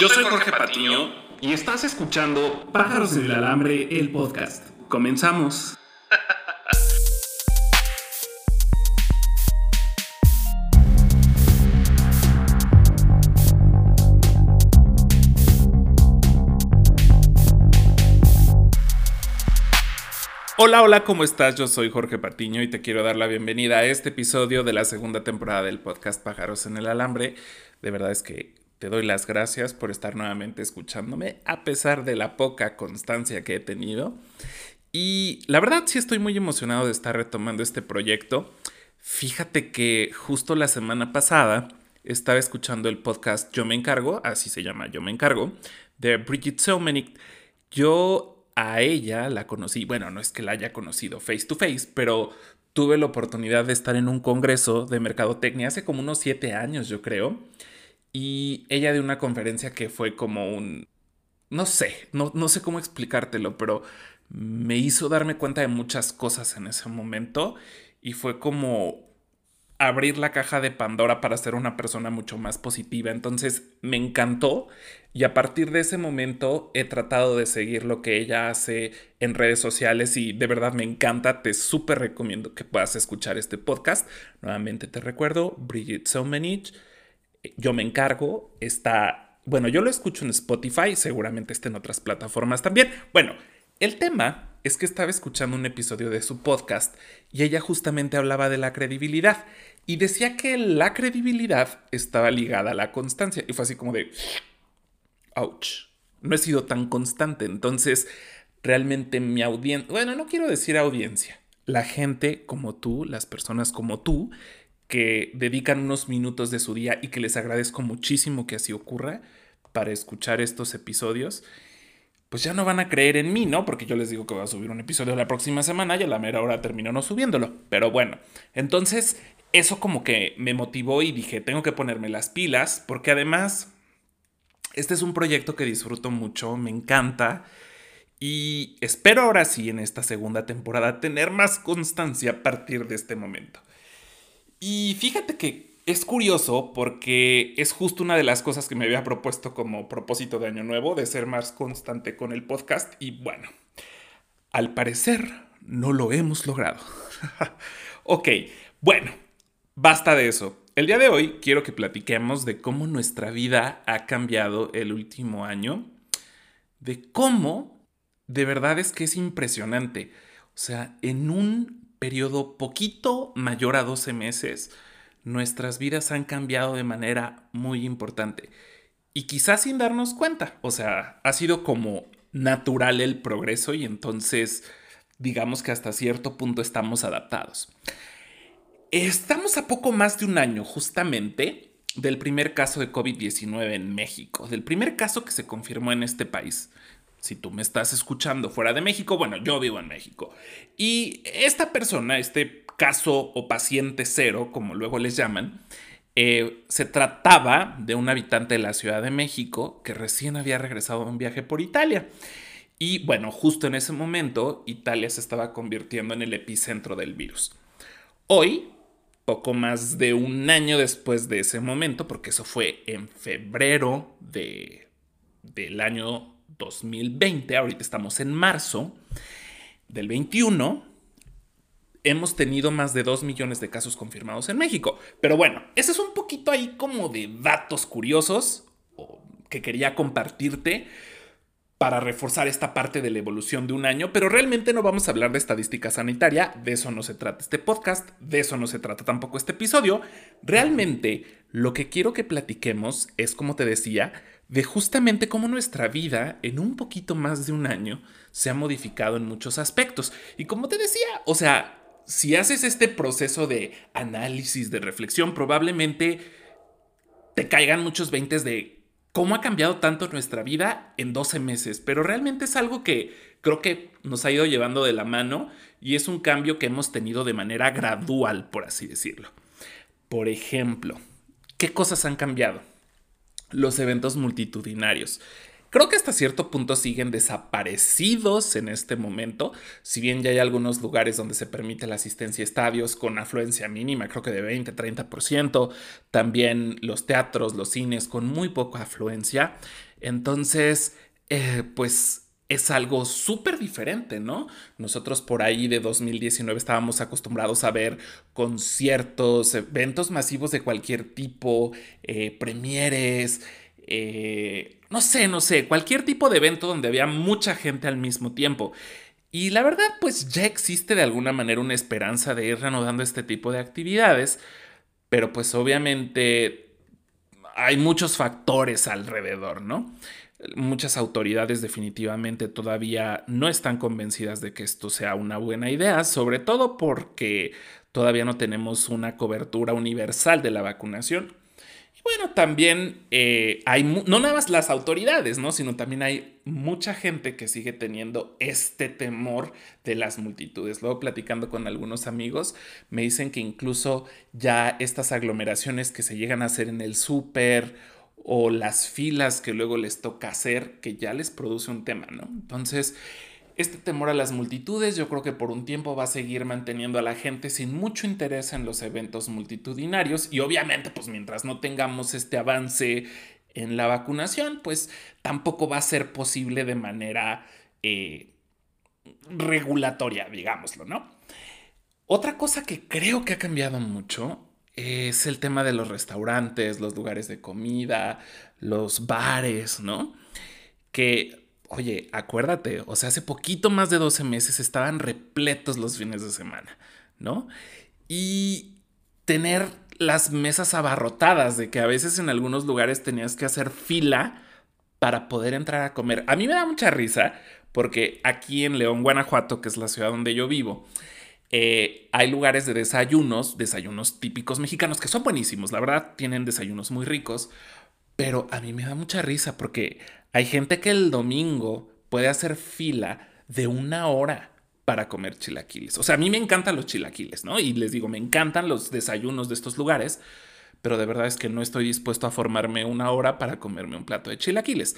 Yo soy Jorge Patiño y estás escuchando Pájaros en el Alambre, el podcast. Comenzamos. Hola, hola, ¿cómo estás? Yo soy Jorge Patiño y te quiero dar la bienvenida a este episodio de la segunda temporada del podcast Pájaros en el Alambre. De verdad es que te doy las gracias por estar nuevamente escuchándome, a pesar de la poca constancia que he tenido. Y la verdad sí estoy muy emocionado de estar retomando este proyecto. Fíjate que justo la semana pasada estaba escuchando el podcast Yo me encargo, así se llama Yo me encargo, de Bridget Selmenick. Yo a ella la conocí, bueno, no es que la haya conocido face to face, pero tuve la oportunidad de estar en un congreso de mercadotecnia hace como unos siete años, yo creo. Y ella de una conferencia que fue como un... No sé, no, no sé cómo explicártelo, pero me hizo darme cuenta de muchas cosas en ese momento y fue como abrir la caja de Pandora para ser una persona mucho más positiva. Entonces me encantó y a partir de ese momento he tratado de seguir lo que ella hace en redes sociales y de verdad me encanta. Te súper recomiendo que puedas escuchar este podcast. Nuevamente te recuerdo, Bridget Somenich. Yo me encargo, está, bueno, yo lo escucho en Spotify, seguramente está en otras plataformas también. Bueno, el tema es que estaba escuchando un episodio de su podcast y ella justamente hablaba de la credibilidad y decía que la credibilidad estaba ligada a la constancia y fue así como de, ouch, no he sido tan constante, entonces realmente mi audiencia, bueno, no quiero decir audiencia, la gente como tú, las personas como tú, que dedican unos minutos de su día y que les agradezco muchísimo que así ocurra para escuchar estos episodios pues ya no van a creer en mí, ¿no? Porque yo les digo que voy a subir un episodio la próxima semana y a la mera hora termino no subiéndolo. Pero bueno, entonces eso como que me motivó y dije, tengo que ponerme las pilas, porque además, este es un proyecto que disfruto mucho, me encanta. Y espero ahora sí en esta segunda temporada tener más constancia a partir de este momento. Y fíjate que es curioso porque es justo una de las cosas que me había propuesto como propósito de año nuevo, de ser más constante con el podcast y bueno, al parecer no lo hemos logrado. ok, bueno, basta de eso. El día de hoy quiero que platiquemos de cómo nuestra vida ha cambiado el último año, de cómo de verdad es que es impresionante. O sea, en un periodo poquito mayor a 12 meses, nuestras vidas han cambiado de manera muy importante. Y quizás sin darnos cuenta. O sea, ha sido como natural el progreso y entonces digamos que hasta cierto punto estamos adaptados. Estamos a poco más de un año justamente del primer caso de COVID-19 en México, del primer caso que se confirmó en este país. Si tú me estás escuchando fuera de México, bueno, yo vivo en México. Y esta persona, este caso o paciente cero, como luego les llaman, eh, se trataba de un habitante de la Ciudad de México que recién había regresado de un viaje por Italia. Y bueno, justo en ese momento Italia se estaba convirtiendo en el epicentro del virus. Hoy, poco más de un año después de ese momento, porque eso fue en febrero de, del año 2020, ahorita estamos en marzo del 21, hemos tenido más de 2 millones de casos confirmados en México. Pero bueno, ese es un poquito ahí como de datos curiosos que quería compartirte para reforzar esta parte de la evolución de un año, pero realmente no vamos a hablar de estadística sanitaria, de eso no se trata este podcast, de eso no se trata tampoco este episodio. Realmente lo que quiero que platiquemos es, como te decía, de justamente cómo nuestra vida en un poquito más de un año se ha modificado en muchos aspectos. Y como te decía, o sea, si haces este proceso de análisis, de reflexión, probablemente te caigan muchos veintes de cómo ha cambiado tanto nuestra vida en 12 meses, pero realmente es algo que creo que nos ha ido llevando de la mano y es un cambio que hemos tenido de manera gradual, por así decirlo. Por ejemplo, ¿qué cosas han cambiado? Los eventos multitudinarios. Creo que hasta cierto punto siguen desaparecidos en este momento, si bien ya hay algunos lugares donde se permite la asistencia a estadios con afluencia mínima, creo que de 20, 30%, también los teatros, los cines con muy poca afluencia. Entonces, eh, pues es algo súper diferente, ¿no? Nosotros por ahí de 2019 estábamos acostumbrados a ver conciertos, eventos masivos de cualquier tipo, eh, premieres, eh, no sé, no sé, cualquier tipo de evento donde había mucha gente al mismo tiempo. Y la verdad, pues ya existe de alguna manera una esperanza de ir reanudando este tipo de actividades, pero pues obviamente hay muchos factores alrededor, ¿no? Muchas autoridades definitivamente todavía no están convencidas de que esto sea una buena idea, sobre todo porque todavía no tenemos una cobertura universal de la vacunación. Y bueno, también eh, hay, no nada más las autoridades, ¿no? Sino también hay mucha gente que sigue teniendo este temor de las multitudes. Luego platicando con algunos amigos, me dicen que incluso ya estas aglomeraciones que se llegan a hacer en el súper o las filas que luego les toca hacer, que ya les produce un tema, ¿no? Entonces, este temor a las multitudes yo creo que por un tiempo va a seguir manteniendo a la gente sin mucho interés en los eventos multitudinarios y obviamente pues mientras no tengamos este avance en la vacunación pues tampoco va a ser posible de manera eh, regulatoria, digámoslo, ¿no? Otra cosa que creo que ha cambiado mucho es el tema de los restaurantes, los lugares de comida, los bares, ¿no? Que, oye, acuérdate, o sea, hace poquito más de 12 meses estaban repletos los fines de semana, ¿no? Y tener las mesas abarrotadas, de que a veces en algunos lugares tenías que hacer fila para poder entrar a comer. A mí me da mucha risa porque aquí en León, Guanajuato, que es la ciudad donde yo vivo, eh, hay lugares de desayunos, desayunos típicos mexicanos que son buenísimos, la verdad tienen desayunos muy ricos, pero a mí me da mucha risa porque hay gente que el domingo puede hacer fila de una hora para comer chilaquiles. O sea, a mí me encantan los chilaquiles, ¿no? Y les digo, me encantan los desayunos de estos lugares, pero de verdad es que no estoy dispuesto a formarme una hora para comerme un plato de chilaquiles.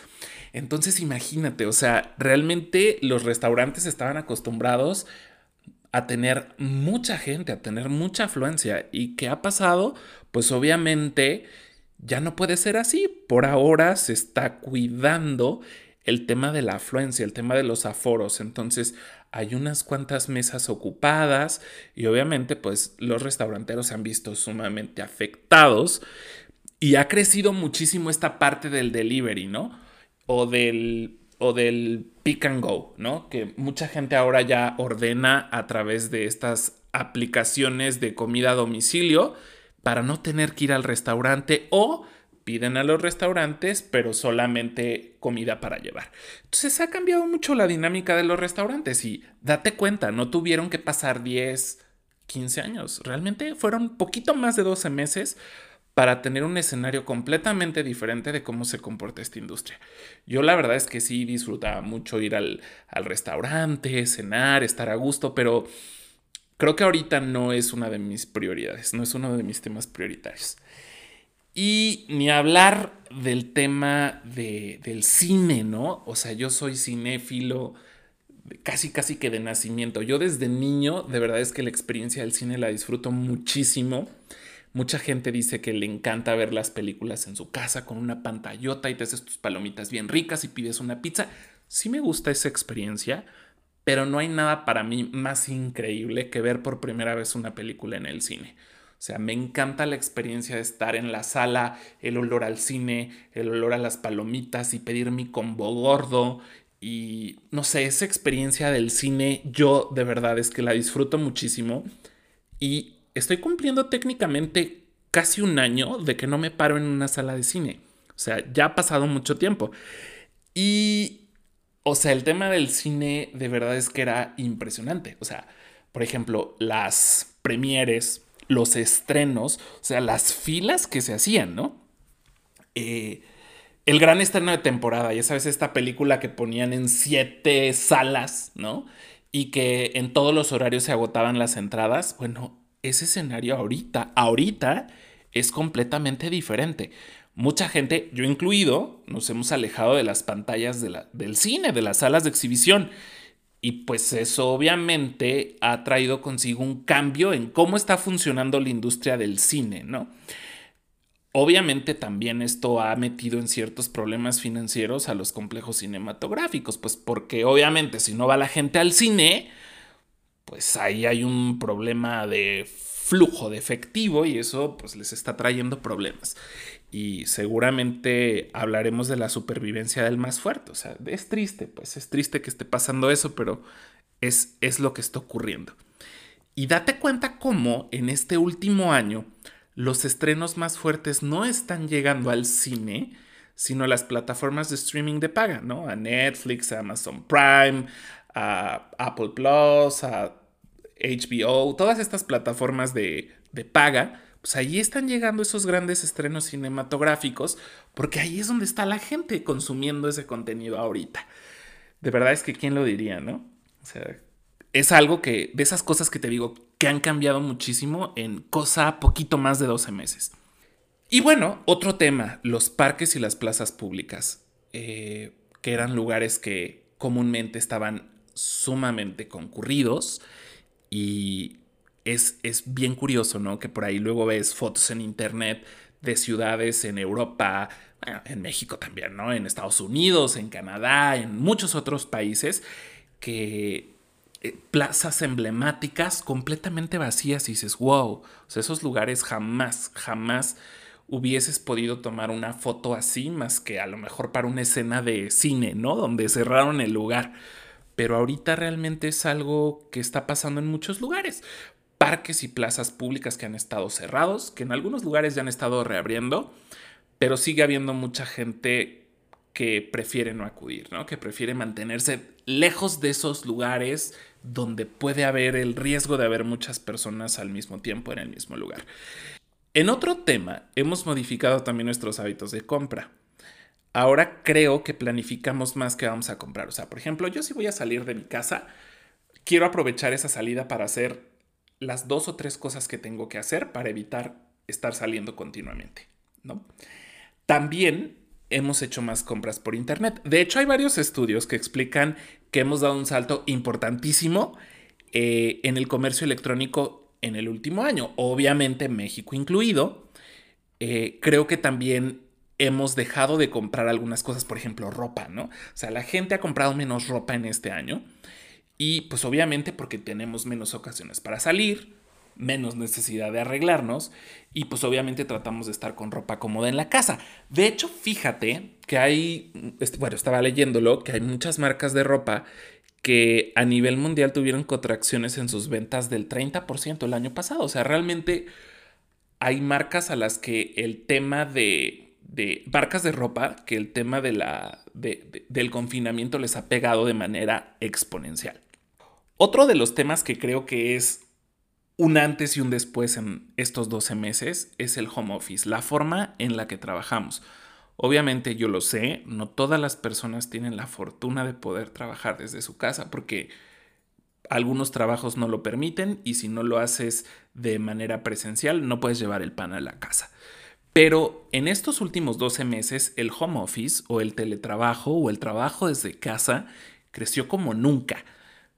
Entonces imagínate, o sea, realmente los restaurantes estaban acostumbrados a tener mucha gente, a tener mucha afluencia. ¿Y qué ha pasado? Pues obviamente ya no puede ser así. Por ahora se está cuidando el tema de la afluencia, el tema de los aforos. Entonces hay unas cuantas mesas ocupadas y obviamente pues los restauranteros se han visto sumamente afectados y ha crecido muchísimo esta parte del delivery, ¿no? O del o del pick and go, ¿no? Que mucha gente ahora ya ordena a través de estas aplicaciones de comida a domicilio para no tener que ir al restaurante o piden a los restaurantes, pero solamente comida para llevar. Entonces ha cambiado mucho la dinámica de los restaurantes y date cuenta, no tuvieron que pasar 10, 15 años, realmente fueron poquito más de 12 meses para tener un escenario completamente diferente de cómo se comporta esta industria. Yo la verdad es que sí disfrutaba mucho ir al, restaurante, cenar, estar a gusto, pero creo que ahorita no es una de mis prioridades, no es uno de mis temas prioritarios. Y ni hablar del tema del cine, ¿no? O sea, yo soy cinéfilo casi, casi que de nacimiento. Yo desde niño, de verdad es que la experiencia del cine la disfruto muchísimo. Mucha gente dice que le encanta ver las películas en su casa con una pantallota y te haces tus palomitas bien ricas y pides una pizza. Sí me gusta esa experiencia, pero no hay nada para mí más increíble que ver por primera vez una película en el cine. O sea, me encanta la experiencia de estar en la sala, el olor al cine, el olor a las palomitas y pedir mi combo gordo. Y no sé, esa experiencia del cine yo de verdad es que la disfruto muchísimo. Y estoy cumpliendo técnicamente casi un año de que no me paro en una sala de cine. O sea, ya ha pasado mucho tiempo. Y, o sea, el tema del cine de verdad es que era impresionante. O sea, por ejemplo, las premieres, los estrenos, o sea, las filas que se hacían, ¿no? Eh, el gran estreno de temporada, ya sabes, esta película que ponían en siete salas, ¿no? Y que en todos los horarios se agotaban las entradas. Bueno, ese escenario ahorita, ahorita es completamente diferente. mucha gente, yo incluido, nos hemos alejado de las pantallas del cine, de las salas de exhibición. Y pues eso obviamente ha traído consigo un cambio en cómo está funcionando la industria del cine, ¿no? Obviamente también esto ha metido en ciertos problemas financieros a los complejos cinematográficos, pues porque obviamente si no va la gente al cine, pues ahí hay un problema de flujo de efectivo y eso pues les está trayendo problemas. Y seguramente hablaremos de la supervivencia del más fuerte. O sea, es triste, pues es triste que esté pasando eso, pero es, es lo que está ocurriendo. Y date cuenta cómo en este último año los estrenos más fuertes no están llegando al cine, sino a las plataformas de streaming de paga, ¿no? A Netflix, a Amazon Prime, a Apple Plus, a HBO, todas estas plataformas de, de paga, pues ahí están llegando esos grandes estrenos cinematográficos, porque ahí es donde está la gente consumiendo ese contenido ahorita. De verdad es que quién lo diría, ¿no? O sea, es algo que, de esas cosas que te digo, que han cambiado muchísimo en cosa poquito más de 12 meses. Y bueno, otro tema, los parques y las plazas públicas, eh, que eran lugares que comúnmente estaban sumamente concurridos y es, es, bien curioso, ¿no? Que por ahí luego ves fotos en internet de ciudades en Europa, en México también, ¿no? En Estados Unidos, en Canadá, en muchos otros países que eh, plazas emblemáticas completamente vacías y dices, wow, o sea, esos lugares jamás, jamás hubieses podido tomar una foto así más que a lo mejor para una escena de cine, ¿no? Donde cerraron el lugar. Pero ahorita realmente es algo que está pasando en muchos lugares. Parques y plazas públicas que han estado cerrados, que en algunos lugares ya han estado reabriendo, pero sigue habiendo mucha gente que prefiere no acudir, ¿no? Que prefiere mantenerse lejos de esos lugares donde puede haber el riesgo de haber muchas personas al mismo tiempo en el mismo lugar. En otro tema, hemos modificado también nuestros hábitos de compra. Ahora creo que planificamos más que vamos a comprar. O sea, por ejemplo, yo si voy a salir de mi casa, quiero aprovechar esa salida para hacer las dos o tres cosas que tengo que hacer para evitar estar saliendo continuamente, ¿no? También hemos hecho más compras por Internet. De hecho, hay varios estudios que explican que hemos dado un salto importantísimo eh, en el comercio electrónico en el último año, obviamente México incluido. Eh, creo que también hemos dejado de comprar algunas cosas, por ejemplo, ropa, ¿no? O sea, la gente ha comprado menos ropa en este año y pues obviamente porque tenemos menos ocasiones para salir, menos necesidad de arreglarnos y pues obviamente tratamos de estar con ropa cómoda en la casa. De hecho, fíjate que hay, bueno, estaba leyéndolo, que hay muchas marcas de ropa que a nivel mundial tuvieron contracciones en sus ventas del 30% el año pasado. O sea, realmente hay marcas a las que el tema de, de marcas de ropa, que el tema de la, del confinamiento les ha pegado de manera exponencial. Otro de los temas que creo que es un antes y un después en estos 12 meses es el home office, la forma en la que trabajamos. Obviamente yo lo sé, no todas las personas tienen la fortuna de poder trabajar desde su casa porque algunos trabajos no lo permiten y si no lo haces de manera presencial no puedes llevar el pan a la casa. Pero en estos últimos 12 meses el home office o el teletrabajo o el trabajo desde casa creció como nunca.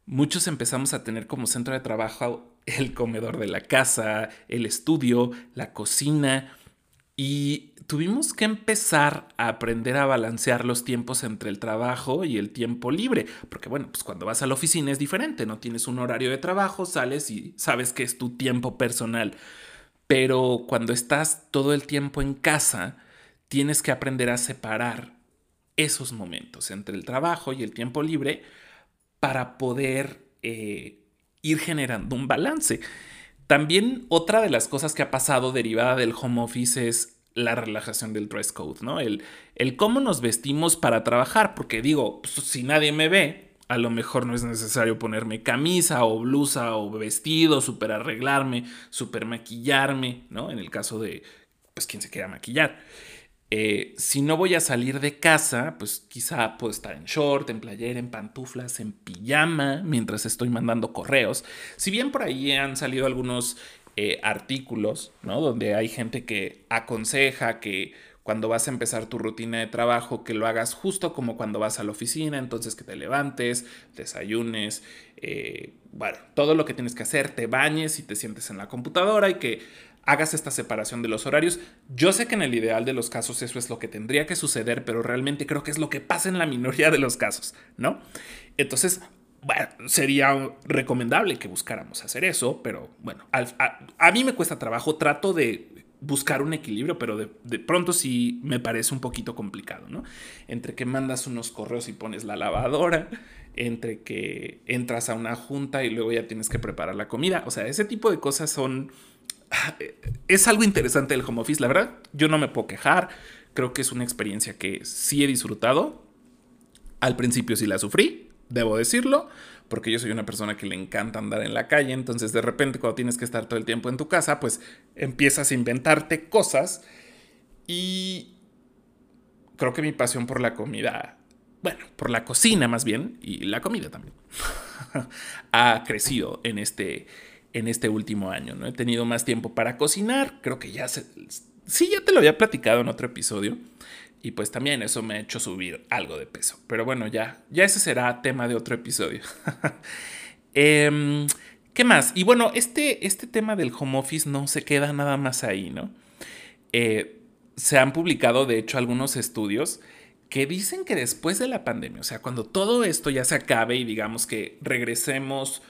Muchos empezamos a tener como centro de trabajo el comedor de la casa, el estudio, la cocina y tuvimos que empezar a aprender a balancear los tiempos entre el trabajo y el tiempo libre, porque bueno, pues cuando vas a la oficina es diferente, no tienes un horario de trabajo, sales y sabes que es tu tiempo personal, pero cuando estás todo el tiempo en casa, tienes que aprender a separar esos momentos entre el trabajo y el tiempo libre para poder eh, ir generando un balance. También otra de las cosas que ha pasado derivada del home office es la relajación del dress code, ¿no? El, el cómo nos vestimos para trabajar, porque digo, pues, si nadie me ve, a lo mejor no es necesario ponerme camisa o blusa o vestido, super arreglarme, super maquillarme, ¿no? En el caso de, pues, quien se quiera maquillar. Eh, si no voy a salir de casa, pues quizá puedo estar en short, en playera, en pantuflas, en pijama, mientras estoy mandando correos. Si bien por ahí han salido algunos eh, artículos, ¿no? Donde hay gente que aconseja que cuando vas a empezar tu rutina de trabajo, que lo hagas justo como cuando vas a la oficina, entonces que te levantes, desayunes, eh, bueno, todo lo que tienes que hacer, te bañes y te sientes en la computadora y que hagas esta separación de los horarios. Yo sé que en el ideal de los casos eso es lo que tendría que suceder, pero realmente creo que es lo que pasa en la minoría de los casos, ¿no? Entonces, bueno, sería recomendable que buscáramos hacer eso, pero bueno, a, mí me cuesta trabajo, trato de buscar un equilibrio, pero de, de, pronto sí me parece un poquito complicado, ¿no? Entre que mandas unos correos y pones la lavadora, entre que entras a una junta y luego ya tienes que preparar la comida, o sea, ese tipo de cosas son... Es algo interesante el home office, la verdad, yo no me puedo quejar, creo que es una experiencia que sí he disfrutado, al principio sí la sufrí, debo decirlo, porque yo soy una persona que le encanta andar en la calle, entonces de repente cuando tienes que estar todo el tiempo en tu casa, pues empiezas a inventarte cosas y creo que mi pasión por la comida, bueno, por la cocina más bien, y la comida también, ha crecido en este, en este último año, ¿no? He tenido más tiempo para cocinar, creo que ya se... Sí, ya te lo había platicado en otro episodio, y pues también eso me ha hecho subir algo de peso. Pero bueno, ya, ya ese será tema de otro episodio. Em, ¿Qué más? Y bueno, este, este tema del home office no se queda nada más ahí, ¿no? Eh, se han publicado, de hecho, algunos estudios que dicen que después de la pandemia, o sea, cuando todo esto ya se acabe y digamos que regresemos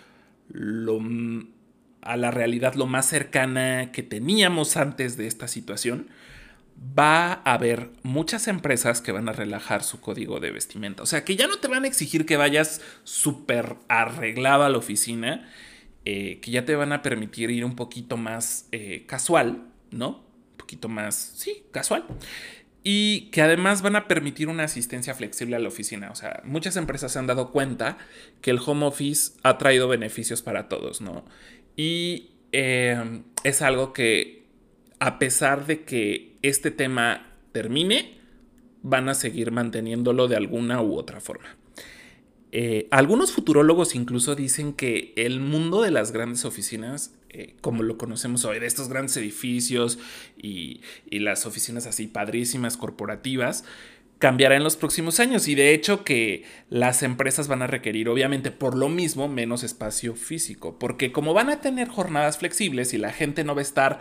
a la realidad lo más cercana que teníamos antes de esta situación, va a haber muchas empresas que van a relajar su código de vestimenta. O sea, que ya no te van a exigir que vayas súper arreglado a la oficina, eh, que ya te van a permitir ir un poquito más eh, casual, ¿no? Un poquito más, sí, casual. Y que además van a permitir una asistencia flexible a la oficina. O sea, muchas empresas se han dado cuenta que el home office ha traído beneficios para todos, ¿no? Y eh, es algo que a pesar de que este tema termine, van a seguir manteniéndolo de alguna u otra forma. Eh, algunos futurólogos incluso dicen que el mundo de las grandes oficinas, eh, como lo conocemos hoy, de estos grandes edificios y, y las oficinas así padrísimas corporativas, cambiará en los próximos años y de hecho que las empresas van a requerir obviamente por lo mismo menos espacio físico, porque como van a tener jornadas flexibles y la gente no va a estar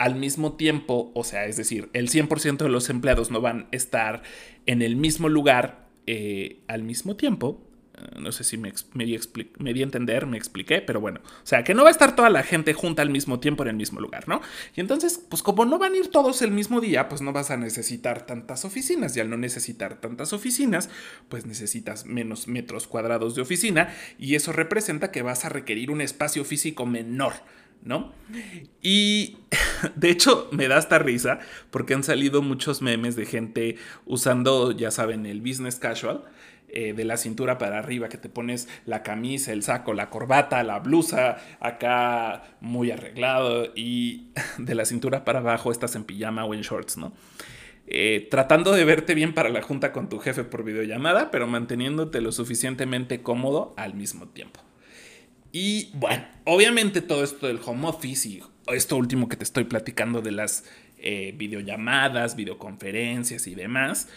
al mismo tiempo, o sea, es decir, el 100% de los empleados no van a estar en el mismo lugar eh, al mismo tiempo. Eh, no sé si me, di me, entender, me expliqué, pero bueno, o sea, que no va a estar toda la gente junta al mismo tiempo en el mismo lugar, ¿no? Y entonces, pues como no van a ir todos el mismo día, pues no vas a necesitar tantas oficinas y al no necesitar tantas oficinas, pues necesitas menos metros cuadrados de oficina y eso representa que vas a requerir un espacio físico menor. ¿No? Y de hecho me da esta risa porque han salido muchos memes de gente usando, ya saben, el business casual. Eh, de la cintura para arriba, que te pones la camisa, el saco, la corbata, la blusa, acá muy arreglado, y de la cintura para abajo estás en pijama o en shorts, ¿no? Eh, tratando de verte bien para la junta con tu jefe por videollamada, pero manteniéndote lo suficientemente cómodo al mismo tiempo. Y bueno, obviamente todo esto del home office y esto último que te estoy platicando de las eh, videollamadas, videoconferencias y demás,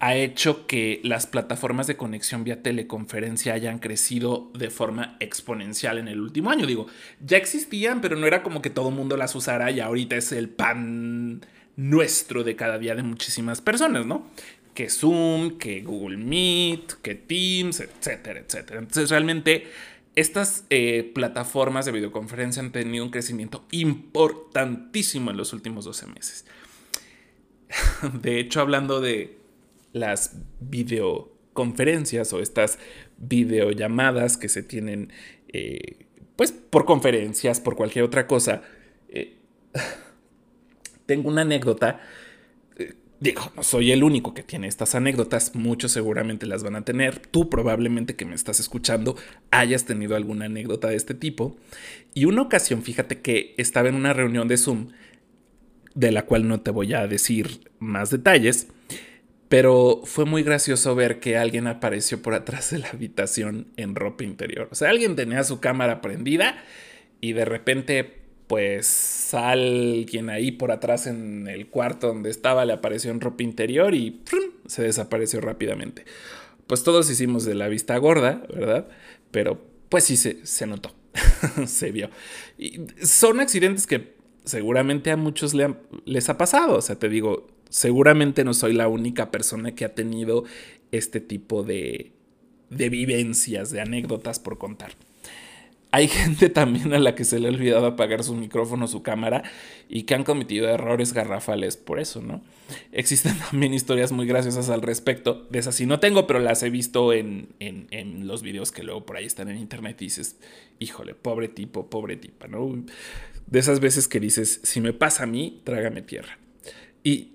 ha hecho que las plataformas de conexión vía teleconferencia hayan crecido de forma exponencial en el último año. Digo, ya existían, pero no era como que todo el mundo las usara y ahorita es el pan nuestro de cada día de muchísimas personas, ¿no? Que Zoom, que Google Meet, que Teams, etcétera, etcétera. Entonces realmente estas eh, plataformas de videoconferencia han tenido un crecimiento importantísimo en los últimos 12 meses. De hecho, hablando de las videoconferencias o estas videollamadas que se tienen, eh, pues por conferencias, por cualquier otra cosa, eh, tengo una anécdota Digo, no soy el único que tiene estas anécdotas, muchos seguramente las van a tener. Tú probablemente que me estás escuchando hayas tenido alguna anécdota de este tipo. Y una ocasión, fíjate que estaba en una reunión de Zoom, de la cual no te voy a decir más detalles, pero fue muy gracioso ver que alguien apareció por atrás de la habitación en ropa interior. O sea, alguien tenía su cámara prendida y de repente pues alguien ahí por atrás en el cuarto donde estaba le apareció en ropa interior y se desapareció rápidamente. Pues todos hicimos de la vista gorda, ¿verdad? Pero pues sí se, se notó, se vio. Y son accidentes que seguramente a muchos les ha pasado, o sea, te digo, seguramente no soy la única persona que ha tenido este tipo de, de vivencias, de anécdotas por contar. Hay gente también a la que se le ha olvidado apagar su micrófono, su cámara y que han cometido errores garrafales por eso, ¿no? Existen también historias muy graciosas al respecto. De esas sí no tengo, pero las he visto en, en, los videos que luego por ahí están en internet y dices, híjole, pobre tipo, pobre tipa, ¿no? De esas veces que dices, si me pasa a mí, trágame tierra. Y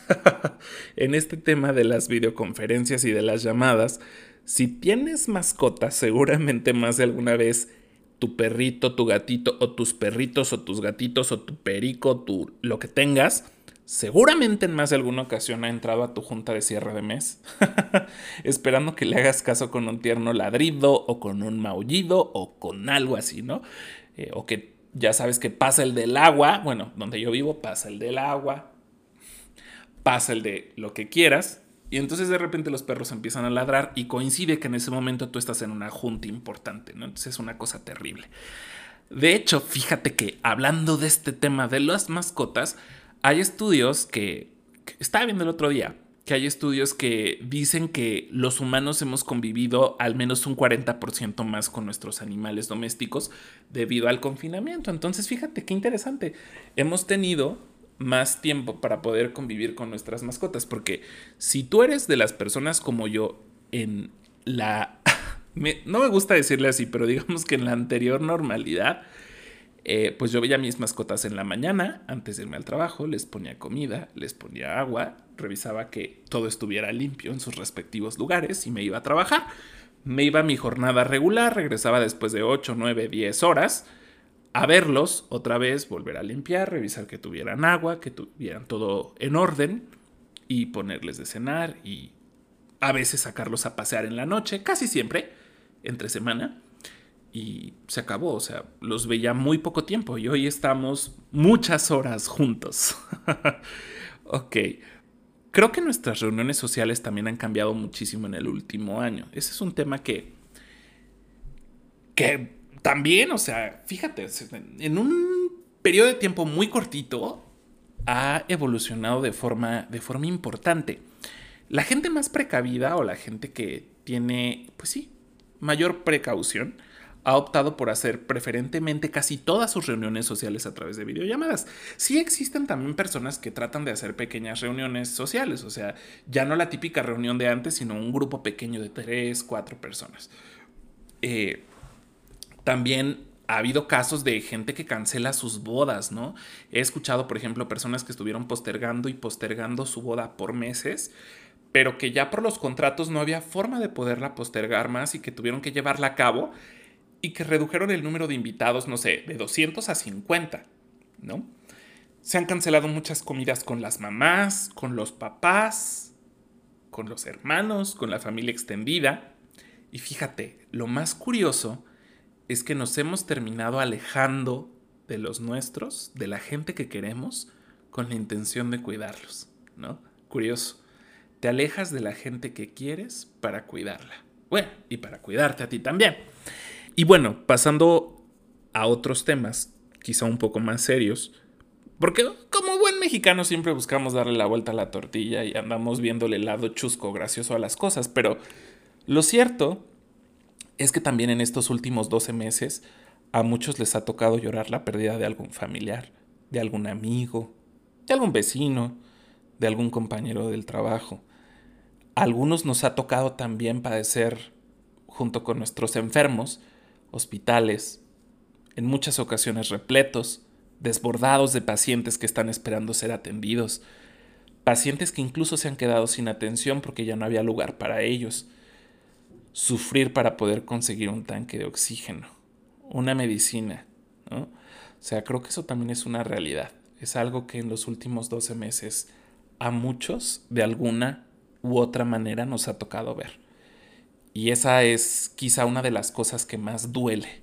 en este tema de las videoconferencias y de las llamadas, si tienes mascotas, seguramente más de alguna vez tu perrito, tu gatito, o tus perritos, o tus gatitos, o tu perico, tu, lo que tengas, seguramente en más de alguna ocasión ha entrado a tu junta de cierre de mes, esperando que le hagas caso con un tierno ladrido, o con un maullido, o con algo así, ¿no? Eh, o que ya sabes que pasa el del agua, bueno, donde yo vivo pasa el del agua, pasa el de lo que quieras, y entonces de repente los perros empiezan a ladrar y coincide que en ese momento tú estás en una junta importante, ¿no? Entonces es una cosa terrible. De hecho, fíjate que hablando de este tema de las mascotas, hay estudios que, estaba viendo el otro día, que hay estudios que dicen que los humanos hemos convivido al menos un 40% más con nuestros animales domésticos debido al confinamiento. Entonces, fíjate qué interesante. Hemos tenido más tiempo para poder convivir con nuestras mascotas. Porque si tú eres de las personas como yo en la... no me gusta decirle así, pero digamos que en la anterior normalidad, eh, pues yo veía a mis mascotas en la mañana, antes de irme al trabajo, les ponía comida, les ponía agua, revisaba que todo estuviera limpio en sus respectivos lugares y me iba a trabajar. Me iba a mi jornada regular, regresaba después de 8, 9, 10 horas a verlos otra vez, volver a limpiar, revisar que tuvieran agua, que tuvieran todo en orden y ponerles de cenar y a veces sacarlos a pasear en la noche, casi siempre, entre semana. Y se acabó, o sea, los veía muy poco tiempo y hoy estamos muchas horas juntos. ok, creo que nuestras reuniones sociales también han cambiado muchísimo en el último año. Ese es un tema que, que también, o sea, fíjate, en un periodo de tiempo muy cortito ha evolucionado de forma, de forma importante. La gente más precavida o la gente que tiene, pues sí, mayor precaución, ha optado por hacer preferentemente casi todas sus reuniones sociales a través de videollamadas. Sí existen también personas que tratan de hacer pequeñas reuniones sociales, o sea, ya no la típica reunión de antes, sino un grupo pequeño de tres, cuatro personas. Eh, también ha habido casos de gente que cancela sus bodas, ¿no? He escuchado, por ejemplo, personas que estuvieron postergando y postergando su boda por meses, pero que ya por los contratos no había forma de poderla postergar más y que tuvieron que llevarla a cabo y que redujeron el número de invitados, no sé, de 200 a 50, ¿no? Se han cancelado muchas comidas con las mamás, con los papás, con los hermanos, con la familia extendida. Y fíjate, lo más curioso es que nos hemos terminado alejando de los nuestros, de la gente que queremos, con la intención de cuidarlos, ¿no? Curioso. Te alejas de la gente que quieres para cuidarla. Bueno, y para cuidarte a ti también. Y bueno, pasando a otros temas, quizá un poco más serios, porque como buen mexicano siempre buscamos darle la vuelta a la tortilla y andamos viéndole el lado chusco gracioso a las cosas, pero lo cierto es que también en estos últimos 12 meses a muchos les ha tocado llorar la pérdida de algún familiar, de algún amigo, de algún vecino, de algún compañero del trabajo. A algunos nos ha tocado también padecer, junto con nuestros enfermos, hospitales, en muchas ocasiones repletos, desbordados de pacientes que están esperando ser atendidos, pacientes que incluso se han quedado sin atención porque ya no había lugar para ellos, sufrir para poder conseguir un tanque de oxígeno, una medicina, ¿no? O sea, creo que eso también es una realidad. Es algo que en los últimos 12 meses a muchos de alguna u otra manera nos ha tocado ver. Y esa es quizá una de las cosas que más duele.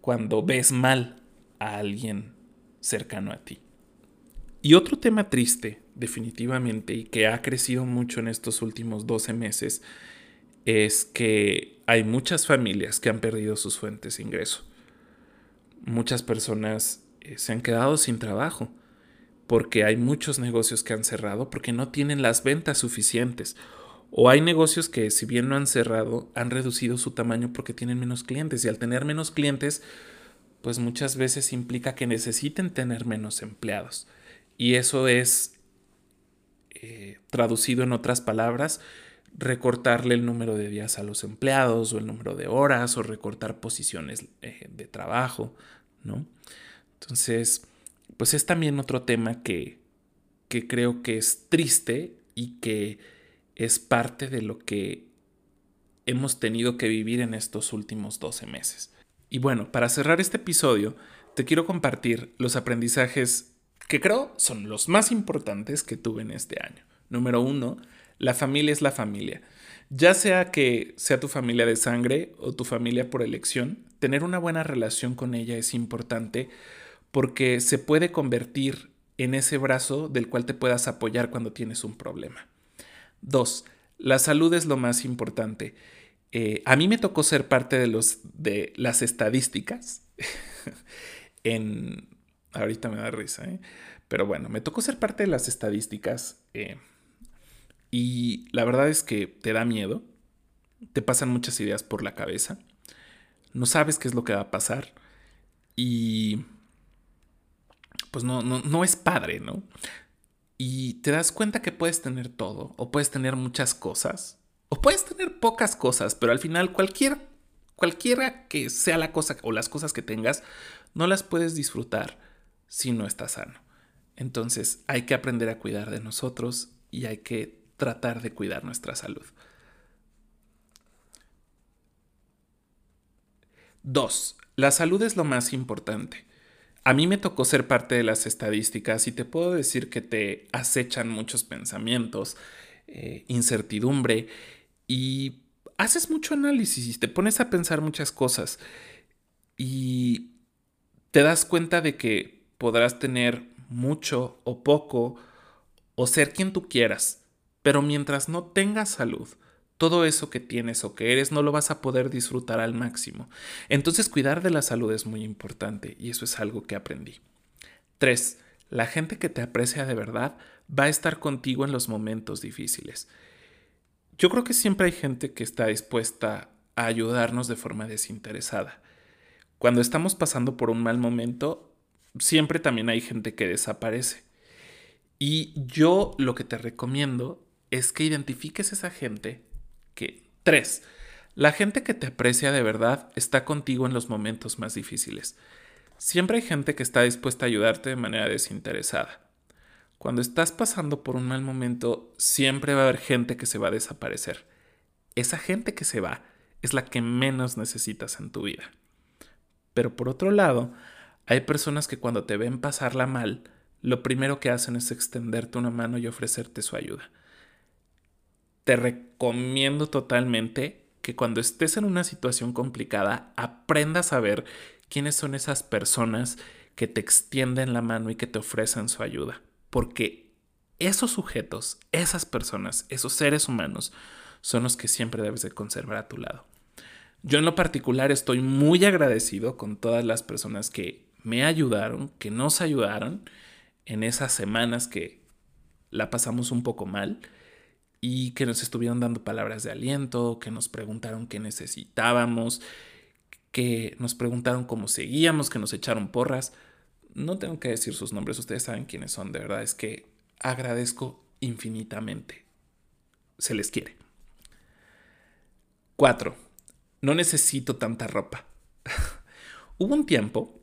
Cuando ves mal a alguien cercano a ti. Y otro tema triste, definitivamente, y que ha crecido mucho en estos últimos 12 meses, es que hay muchas familias que han perdido sus fuentes de ingreso. Muchas personas eh, se han quedado sin trabajo porque hay muchos negocios que han cerrado porque no tienen las ventas suficientes. O hay negocios que si bien no han cerrado, han reducido su tamaño porque tienen menos clientes. Y al tener menos clientes, pues muchas veces implica que necesiten tener menos empleados. Y eso es, eh, traducido en otras palabras, recortarle el número de días a los empleados o el número de horas o recortar posiciones eh, de trabajo, ¿no? Entonces, pues es también otro tema que, que creo que es triste y que es parte de lo que hemos tenido que vivir en estos últimos 12 meses. Y bueno, para cerrar este episodio, te quiero compartir los aprendizajes que creo son los más importantes que tuve en este año. Número uno, la familia es la familia. Ya sea que sea tu familia de sangre o tu familia por elección, tener una buena relación con ella es importante porque se puede convertir en ese brazo del cual te puedas apoyar cuando tienes un problema. Dos, la salud es lo más importante. Eh, a mí me tocó ser parte de, los, de las estadísticas en... Ahorita me da risa, ¿eh? Pero bueno, me tocó ser parte de las estadísticas eh, y la verdad es que te da miedo, te pasan muchas ideas por la cabeza, no sabes qué es lo que va a pasar y pues no, no, no es padre, ¿no? Y te das cuenta que puedes tener todo, o puedes tener muchas cosas, o puedes tener pocas cosas, pero al final cualquier, cualquiera que sea la cosa o las cosas que tengas, no las puedes disfrutar si no estás sano. Entonces hay que aprender a cuidar de nosotros y hay que tratar de cuidar nuestra salud. Dos, la salud es lo más importante. A mí me tocó ser parte de las estadísticas y te puedo decir que te acechan muchos pensamientos, eh, incertidumbre y haces mucho análisis y te pones a pensar muchas cosas y te das cuenta de que podrás tener mucho o poco o ser quien tú quieras, pero mientras no tengas salud, todo eso que tienes o que eres no lo vas a poder disfrutar al máximo. Entonces cuidar de la salud es muy importante y eso es algo que aprendí. 3. La gente que te aprecia de verdad va a estar contigo en los momentos difíciles. Yo creo que siempre hay gente que está dispuesta a ayudarnos de forma desinteresada. Cuando estamos pasando por un mal momento, siempre también hay gente que desaparece. Y yo lo que te recomiendo es que identifiques esa gente que... Tres, la gente que te aprecia de verdad está contigo en los momentos más difíciles. Siempre hay gente que está dispuesta a ayudarte de manera desinteresada. Cuando estás pasando por un mal momento, siempre va a haber gente que se va a desaparecer. Esa gente que se va es la que menos necesitas en tu vida. Pero por otro lado, hay personas que cuando te ven pasarla mal, lo primero que hacen es extenderte una mano y ofrecerte su ayuda te recomiendo totalmente que cuando estés en una situación complicada aprendas a ver quiénes son esas personas que te extienden la mano y que te ofrecen su ayuda. Porque esos sujetos, esas personas, esos seres humanos son los que siempre debes de conservar a tu lado. Yo en lo particular estoy muy agradecido con todas las personas que me ayudaron, que nos ayudaron en esas semanas que la pasamos un poco mal y que nos estuvieron dando palabras de aliento, que nos preguntaron qué necesitábamos, que nos preguntaron cómo seguíamos, que nos echaron porras. No tengo que decir sus nombres, ustedes saben quiénes son, de verdad es que agradezco infinitamente. Se les quiere. Cuatro, no necesito tanta ropa. hubo un tiempo,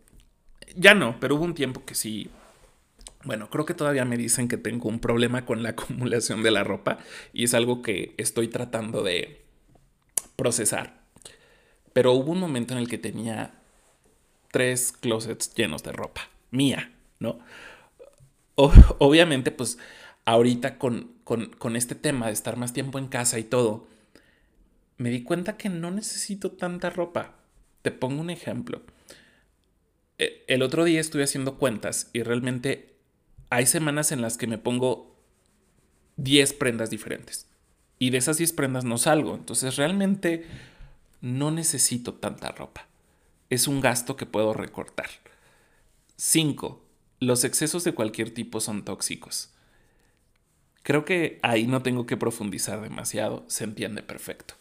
ya no, pero hubo un tiempo que sí bueno, creo que todavía me dicen que tengo un problema con la acumulación de la ropa y es algo que estoy tratando de procesar. Pero hubo un momento en el que tenía tres closets llenos de ropa mía, ¿no? obviamente, pues ahorita con, con este tema de estar más tiempo en casa y todo, me di cuenta que no necesito tanta ropa. Te pongo un ejemplo. e, el otro día estuve haciendo cuentas y realmente hay semanas en las que me pongo 10 prendas diferentes. Y de esas 10 prendas no salgo. Entonces realmente no necesito tanta ropa. Es un gasto que puedo recortar. 5. Los excesos de cualquier tipo son tóxicos. Creo que ahí no tengo que profundizar demasiado, se entiende perfecto.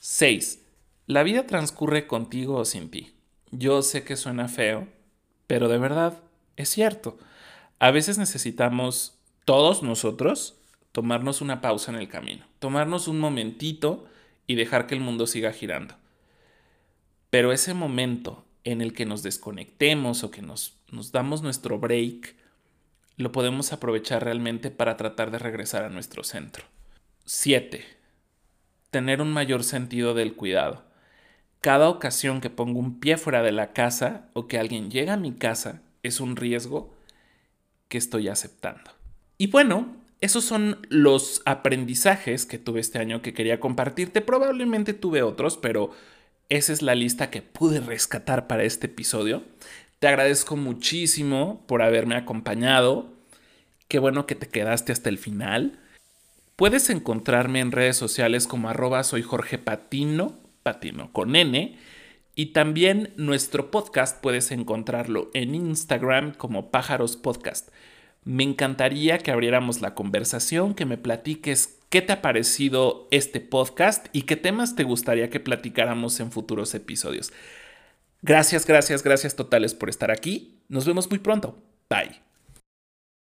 6. La vida transcurre contigo o sin ti. Yo sé que suena feo, pero de verdad es cierto. A veces necesitamos, todos nosotros, tomarnos una pausa en el camino, tomarnos un momentito y dejar que el mundo siga girando. Pero ese momento en el que nos desconectemos o que nos, nos damos nuestro break, lo podemos aprovechar realmente para tratar de regresar a nuestro centro. 7. Tener un mayor sentido del cuidado. Cada ocasión que pongo un pie fuera de la casa o que alguien llega a mi casa es un riesgo que estoy aceptando. Y bueno, esos son los aprendizajes que tuve este año que quería compartirte. Probablemente tuve otros, pero esa es la lista que pude rescatar para este episodio. Te agradezco muchísimo por haberme acompañado. Qué bueno que te quedaste hasta el final. Puedes encontrarme en redes sociales como arroba soy Jorge Patino, Patino con N. Y también nuestro podcast puedes encontrarlo en Instagram como Pájaros Podcast. Me encantaría que abriéramos la conversación, que me platiques qué te ha parecido este podcast y qué temas te gustaría que platicáramos en futuros episodios. Gracias, gracias, gracias totales por estar aquí. Nos vemos muy pronto. Bye.